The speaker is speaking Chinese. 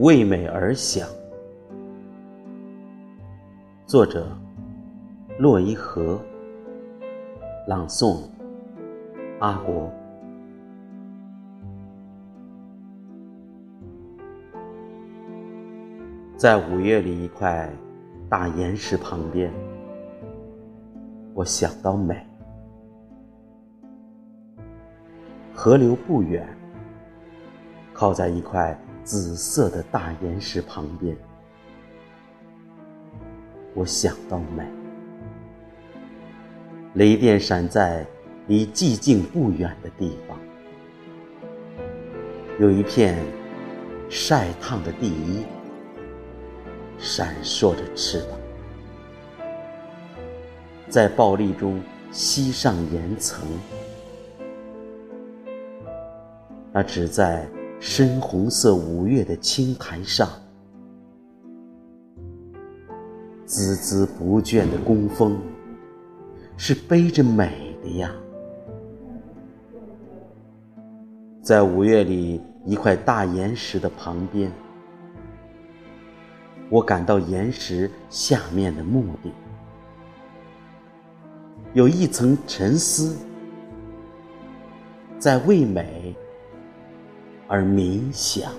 为美而想。作者：洛伊河。朗诵：阿国。在五月里一块大岩石旁边，我想到美。河流不远，靠在一块紫色的大岩石旁边，我想到美。雷电闪在离寂静不远的地方，有一片晒烫的地衣，闪烁着翅膀，在暴力中吸上岩层。那只在深红色五月的青苔上，孜孜不倦的工蜂，是背着美的呀。在五月里一块大岩石的旁边，我感到岩石下面的墓地有一层沉思，在为美。而冥想。